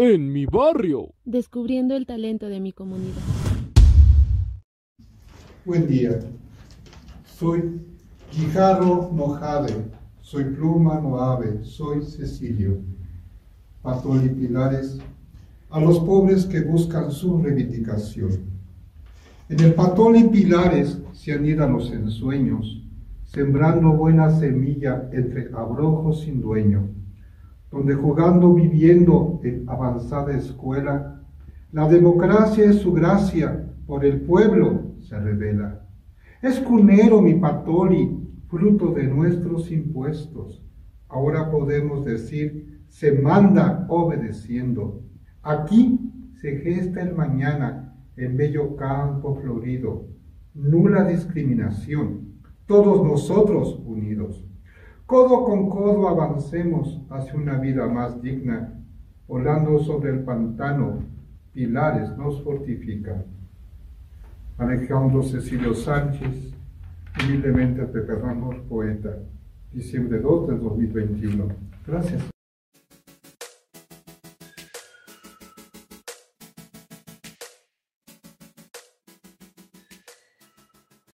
en mi barrio. Descubriendo el talento de mi comunidad. Buen día. Soy Guijarro Nojade. Soy Pluma no ave. Soy Cecilio. Patoli Pilares. A los pobres que buscan su reivindicación. En el Patoli Pilares se anidan los ensueños, sembrando buena semilla entre abrojos sin dueño, donde jugando, viviendo en avanzada escuela, la democracia es su gracia, por el pueblo se revela. Es cunero mi patoli, fruto de nuestros impuestos. Ahora podemos decir, se manda obedeciendo. Aquí se gesta el mañana en bello campo florido. Nula discriminación, todos nosotros unidos. Codo con codo avancemos hacia una vida más digna. Volando sobre el pantano, pilares nos fortifican. Alejandro Cecilio Sánchez, humildemente Pepe Ramos, poeta, diciembre 2 del 2021. Gracias.